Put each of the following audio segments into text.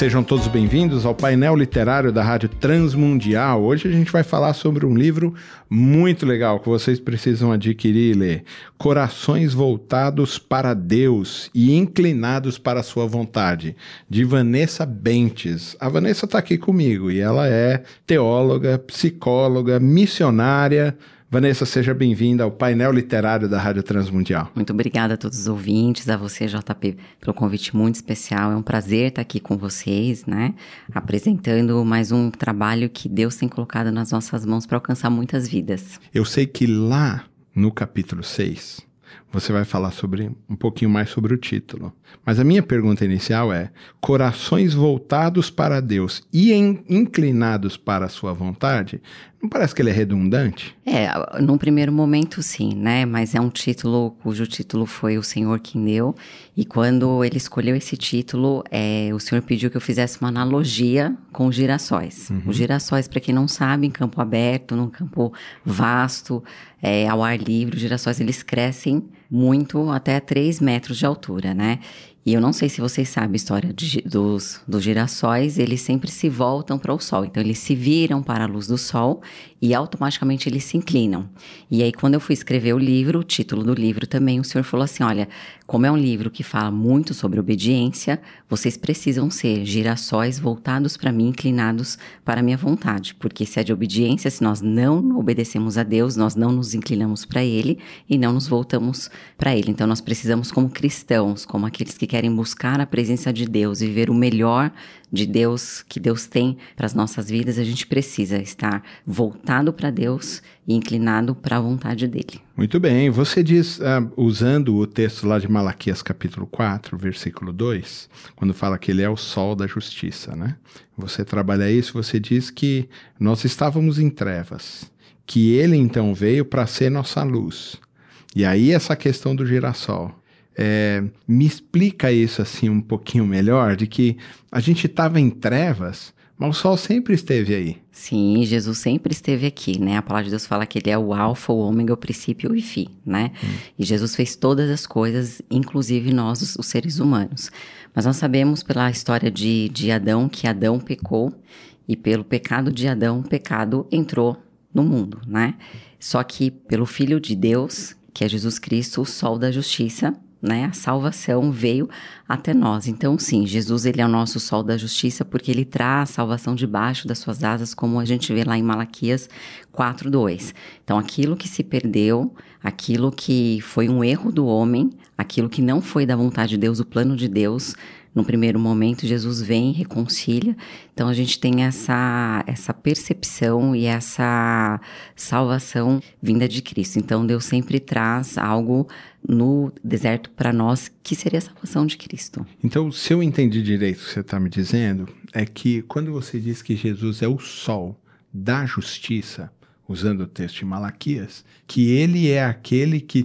Sejam todos bem-vindos ao painel literário da Rádio Transmundial. Hoje a gente vai falar sobre um livro muito legal que vocês precisam adquirir e ler: Corações Voltados para Deus e Inclinados para a Sua Vontade, de Vanessa Bentes. A Vanessa está aqui comigo e ela é teóloga, psicóloga, missionária Vanessa, seja bem-vinda ao painel literário da Rádio Transmundial. Muito obrigada a todos os ouvintes, a você, JP, pelo convite muito especial. É um prazer estar aqui com vocês, né? Apresentando mais um trabalho que Deus tem colocado nas nossas mãos para alcançar muitas vidas. Eu sei que lá no capítulo 6, você vai falar sobre um pouquinho mais sobre o título. Mas a minha pergunta inicial é: corações voltados para Deus e inclinados para a sua vontade? Não parece que ele é redundante? É, num primeiro momento sim, né? Mas é um título cujo título foi o Senhor quem deu. E quando ele escolheu esse título, é, o Senhor pediu que eu fizesse uma analogia com os girassóis. Uhum. Os girassóis, para quem não sabe, em campo aberto, num campo vasto, é, ao ar livre, os girassóis eles crescem muito até 3 metros de altura, né? E eu não sei se vocês sabem a história de, dos, dos girassóis, eles sempre se voltam para o sol. Então, eles se viram para a luz do sol e automaticamente eles se inclinam. E aí, quando eu fui escrever o livro, o título do livro também, o senhor falou assim: olha, como é um livro que fala muito sobre obediência, vocês precisam ser girassóis voltados para mim, inclinados para a minha vontade. Porque se é de obediência, se nós não obedecemos a Deus, nós não nos inclinamos para Ele e não nos voltamos para Ele. Então, nós precisamos, como cristãos, como aqueles que querem buscar a presença de Deus e viver o melhor de Deus que Deus tem para as nossas vidas, a gente precisa estar voltado para Deus e inclinado para a vontade dele. Muito bem, você diz, uh, usando o texto lá de Malaquias capítulo 4, versículo 2, quando fala que ele é o sol da justiça, né? Você trabalha isso, você diz que nós estávamos em trevas, que ele então veio para ser nossa luz. E aí essa questão do girassol. É, me explica isso assim um pouquinho melhor, de que a gente estava em trevas, mas o sol sempre esteve aí. Sim, Jesus sempre esteve aqui, né? A palavra de Deus fala que ele é o alfa, o ômega, o princípio e o fim, né? Hum. E Jesus fez todas as coisas, inclusive nós, os, os, seres humanos. Mas nós sabemos pela história de, de Adão que Adão pecou e pelo pecado de Adão, o pecado entrou no mundo, né? Só que pelo Filho de Deus, que é Jesus Cristo, o sol da justiça, né? A salvação veio até nós. Então, sim, Jesus ele é o nosso sol da justiça porque ele traz a salvação debaixo das suas asas, como a gente vê lá em Malaquias 4:2. Então, aquilo que se perdeu, aquilo que foi um erro do homem, aquilo que não foi da vontade de Deus, o plano de Deus, no primeiro momento, Jesus vem reconcilia. Então a gente tem essa, essa percepção e essa salvação vinda de Cristo. Então Deus sempre traz algo no deserto para nós que seria a salvação de Cristo. Então, se eu entendi direito o que você está me dizendo, é que quando você diz que Jesus é o sol da justiça, usando o texto de Malaquias, que ele é aquele que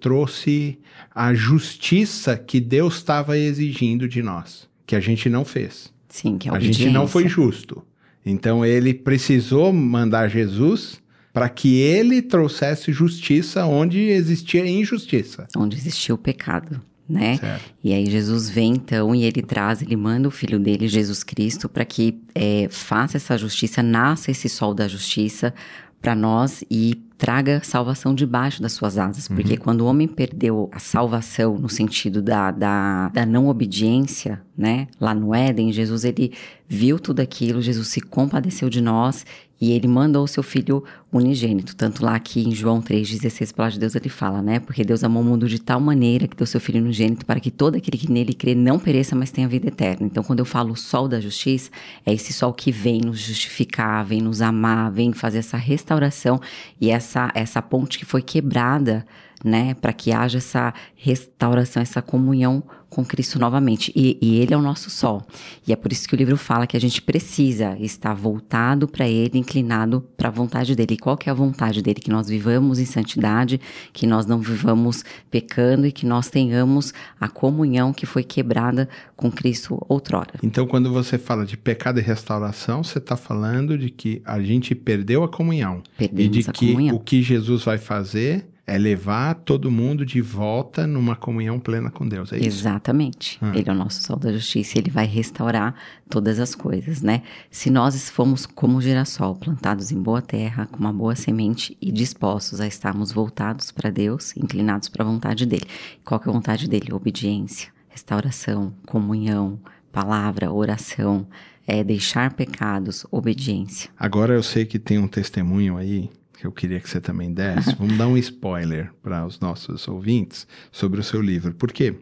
trouxe a justiça que Deus estava exigindo de nós, que a gente não fez. Sim, que é a, a gente não foi justo. Então ele precisou mandar Jesus para que ele trouxesse justiça onde existia injustiça. Onde existia o pecado. Né? E aí Jesus vem então e ele traz, ele manda o filho dele, Jesus Cristo, para que é, faça essa justiça, nasça esse sol da justiça, para nós e traga salvação debaixo das suas asas. Porque uhum. quando o homem perdeu a salvação no sentido da, da, da, não obediência, né? Lá no Éden, Jesus ele viu tudo aquilo, Jesus se compadeceu de nós e ele mandou o seu filho unigênito. Tanto lá que em João 3,16, palavra de Deus, ele fala, né? Porque Deus amou o mundo de tal maneira que deu seu filho unigênito para que todo aquele que nele crê não pereça, mas tenha vida eterna. Então, quando eu falo sol da justiça, é esse sol que vem nos justificar, vem nos amar, vem fazer essa restauração e essa, essa ponte que foi quebrada né? Para que haja essa restauração, essa comunhão com Cristo novamente. E, e, Ele é o nosso sol. E é por isso que o livro fala que a gente precisa estar voltado para Ele, inclinado para a vontade dele. E qual que é a vontade dele? Que nós vivamos em santidade, que nós não vivamos pecando e que nós tenhamos a comunhão que foi quebrada com Cristo outrora. Então, quando você fala de pecado e restauração, você está falando de que a gente perdeu a comunhão. Perdemos e de que comunhão. o que Jesus vai fazer é levar todo mundo de volta numa comunhão plena com Deus, é isso? Exatamente. Hum. Ele é o nosso sol da justiça, ele vai restaurar todas as coisas, né? Se nós fomos como girassol, plantados em boa terra, com uma boa semente e dispostos a estarmos voltados para Deus, inclinados para a vontade dele. Qual que é a vontade dele? Obediência, restauração, comunhão, palavra, oração, é deixar pecados, obediência. Agora eu sei que tem um testemunho aí que eu queria que você também desse. Vamos dar um spoiler para os nossos ouvintes sobre o seu livro. Porque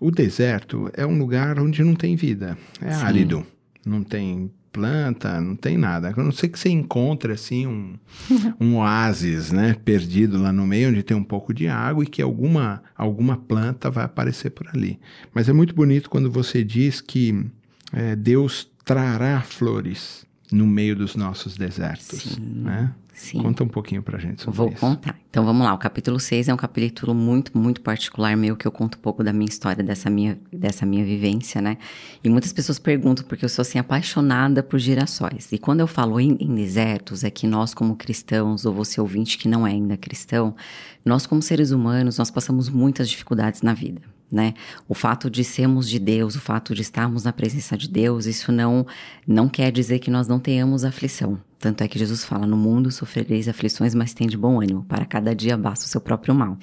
o deserto é um lugar onde não tem vida. É Sim. árido. Não tem planta, não tem nada. A não ser que você encontre assim um, um oásis, né, perdido lá no meio onde tem um pouco de água e que alguma alguma planta vai aparecer por ali. Mas é muito bonito quando você diz que é, Deus trará flores no meio dos nossos desertos, Sim. né? Sim. Conta um pouquinho pra gente sobre Vou isso. contar. Então vamos lá, o capítulo 6 é um capítulo muito, muito particular meu, que eu conto um pouco da minha história, dessa minha, dessa minha vivência, né? E muitas pessoas perguntam, porque eu sou assim, apaixonada por girassóis. E quando eu falo em, em desertos, é que nós, como cristãos, ou você ouvinte que não é ainda cristão, nós, como seres humanos, nós passamos muitas dificuldades na vida. Né? O fato de sermos de Deus, o fato de estarmos na presença de Deus, isso não não quer dizer que nós não tenhamos aflição. Tanto é que Jesus fala: No mundo sofrereis aflições, mas tem de bom ânimo. Para cada dia basta o seu próprio mal.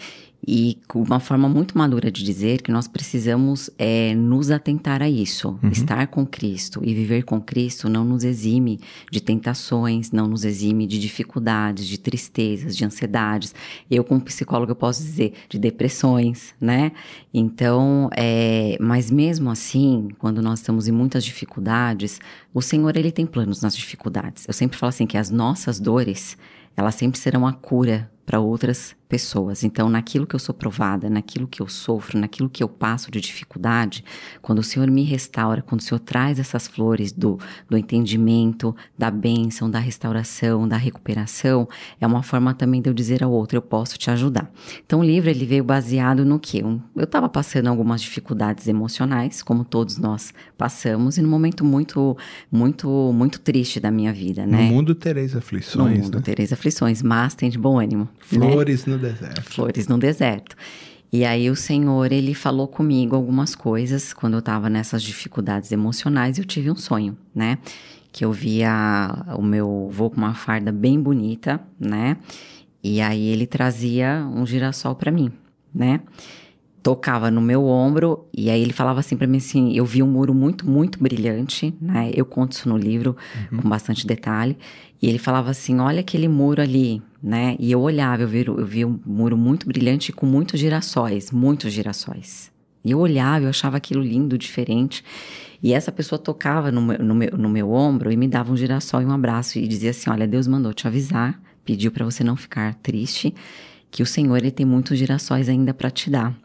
E uma forma muito madura de dizer que nós precisamos é, nos atentar a isso. Estar com Cristo e viver com Cristo não nos exime de tentações, não nos exime de dificuldades, de tristezas, de ansiedades. Eu, como psicóloga, posso dizer de depressões, né? Então, é, mas mesmo assim, quando nós estamos em muitas dificuldades, o Senhor, Ele tem planos nas dificuldades. Eu sempre falo assim que as nossas dores, elas sempre serão a cura para outras pessoas. Então, naquilo que eu sou provada, naquilo que eu sofro, naquilo que eu passo de dificuldade, quando o Senhor me restaura, quando o Senhor traz essas flores do, do entendimento, da bênção, da restauração, da recuperação, é uma forma também de eu dizer ao outro, eu posso te ajudar. Então, o livro ele veio baseado no que? Eu estava passando algumas dificuldades emocionais, como todos nós passamos, e num momento muito, muito, muito triste da minha vida, No né? mundo tereis No aflições, mundo né? tereis aflições, mas tem de bom ânimo. né? Flores no deserto. flores no deserto. E aí o Senhor, ele falou comigo algumas coisas quando eu tava nessas dificuldades emocionais, eu tive um sonho, né? Que eu via o meu voo com uma farda bem bonita, né? E aí ele trazia um girassol para mim, né? Tocava no meu ombro e aí ele falava assim para mim assim, eu vi um muro muito, muito brilhante, né? Eu conto isso no livro com bastante detalhe. E ele falava assim, olha aquele muro ali, né? E eu olhava, eu vi, eu vi um muro muito brilhante com muitos girassóis, muitos girassóis. E eu olhava, eu achava aquilo lindo, diferente. E essa pessoa tocava no meu, no meu, no meu ombro e me dava um girassol e um abraço e dizia assim: Olha, Deus mandou te avisar, pediu para você não ficar triste, que o Senhor ele tem muitos girassóis ainda para te dar.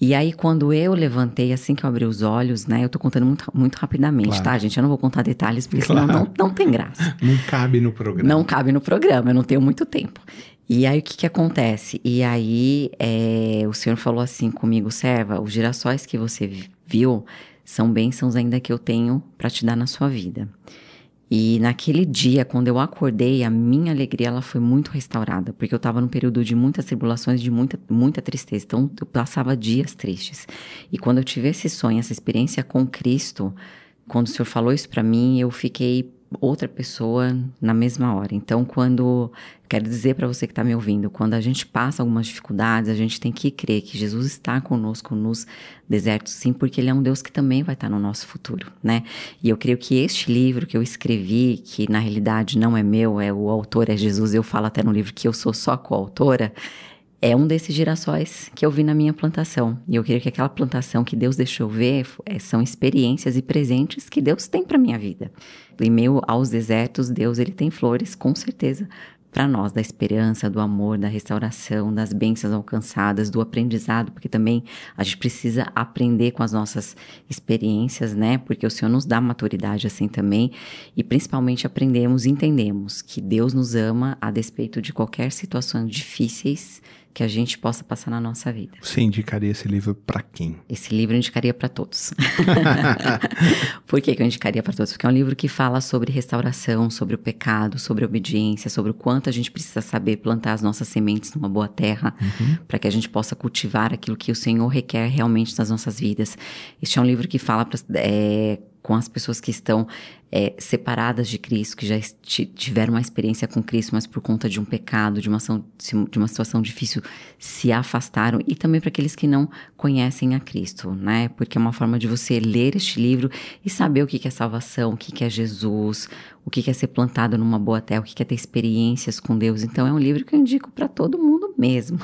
E aí, quando eu levantei, assim que eu abri os olhos, né? Eu tô contando muito, muito rapidamente, Claro. tá, gente? Eu não vou contar detalhes, porque senão Claro. não, não tem graça. Não cabe no programa. Não cabe no programa, eu não tenho muito tempo. E aí, o que que acontece? E aí, é, o senhor falou assim comigo, serva, os girassóis que você vi- viu são bênçãos ainda que eu tenho para te dar na sua vida. E naquele dia, quando eu acordei, a minha alegria ela foi muito restaurada, porque eu estava num período de muitas tribulações, de muita, muita tristeza. Então, eu passava dias tristes. E quando eu tive esse sonho, essa experiência com Cristo, quando o Senhor falou isso para mim, eu fiquei outra pessoa na mesma hora. Então, quando quero dizer para você que está me ouvindo, quando a gente passa algumas dificuldades, a gente tem que crer que Jesus está conosco nos desertos, sim, porque Ele é um Deus que também vai estar no nosso futuro, né? E eu creio que este livro que eu escrevi, que na realidade não é meu, é o autor é Jesus, eu falo até no livro que eu sou só coautora, é um desses girassóis que eu vi na minha plantação. E eu creio que aquela plantação que Deus deixou ver é, são experiências e presentes que Deus tem para minha vida. Em meio aos desertos, Deus ele tem flores, com certeza, para nós da esperança, do amor, da restauração, das bênçãos alcançadas, do aprendizado, porque também a gente precisa aprender com as nossas experiências, né? Porque o Senhor nos dá maturidade assim também, e principalmente aprendemos e entendemos que Deus nos ama a despeito de qualquer situação difíceis que a gente possa passar na nossa vida. Você indicaria esse livro para quem? Esse livro eu indicaria para todos. Por que, que eu indicaria para todos? Porque é um livro que fala sobre restauração, sobre o pecado, sobre obediência, sobre o quanto a gente precisa saber plantar as nossas sementes numa boa terra, uhum. para que a gente possa cultivar aquilo que o Senhor requer realmente das nossas vidas. Este é um livro que fala pra, é, com as pessoas que estão é, separadas de Cristo, que já tiveram uma experiência com Cristo, mas por conta de um pecado, de uma, de uma situação difícil, se afastaram, e também para aqueles que não conhecem a Cristo, né? Porque é uma forma de você ler este livro e saber o que é salvação, o que é Jesus, o que é ser plantado numa boa terra, o que é ter experiências com Deus. Então é um livro que eu indico para todo mundo mesmo.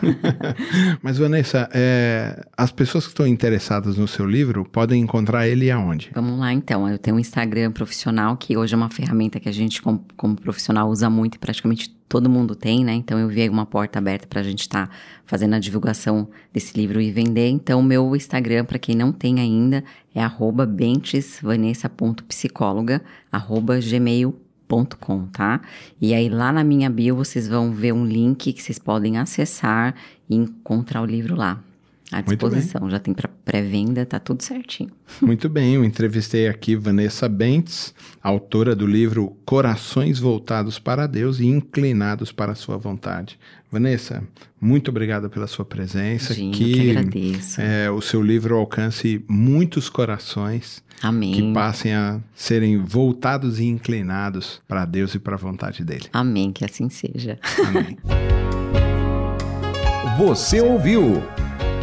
mas, Vanessa, é, as pessoas que estão interessadas no seu livro podem encontrar ele aonde? Vamos lá, então. Eu tenho um Instagram profissional profissional, que hoje é uma ferramenta que a gente, como, como profissional, usa muito e praticamente todo mundo tem, né? Então eu vi uma porta aberta para a gente estar tá fazendo a divulgação desse livro e vender. Então, meu Instagram, para quem não tem ainda, é bentesvanessa.psicóloga, gmail.com, tá? E aí lá na minha bio vocês vão ver um link que vocês podem acessar e encontrar o livro lá à disposição. Já tem para pré-venda, tá tudo certinho. Muito bem, eu entrevistei aqui Vanessa Bentes, autora do livro Corações Voltados para Deus e Inclinados para a Sua Vontade. Vanessa, muito obrigada pela sua presença. Sim, que, eu que agradeço. É, o seu livro alcance muitos corações. Amém. Que passem a serem voltados e inclinados para Deus e para a vontade dele. Amém, que assim seja. Amém. Você ouviu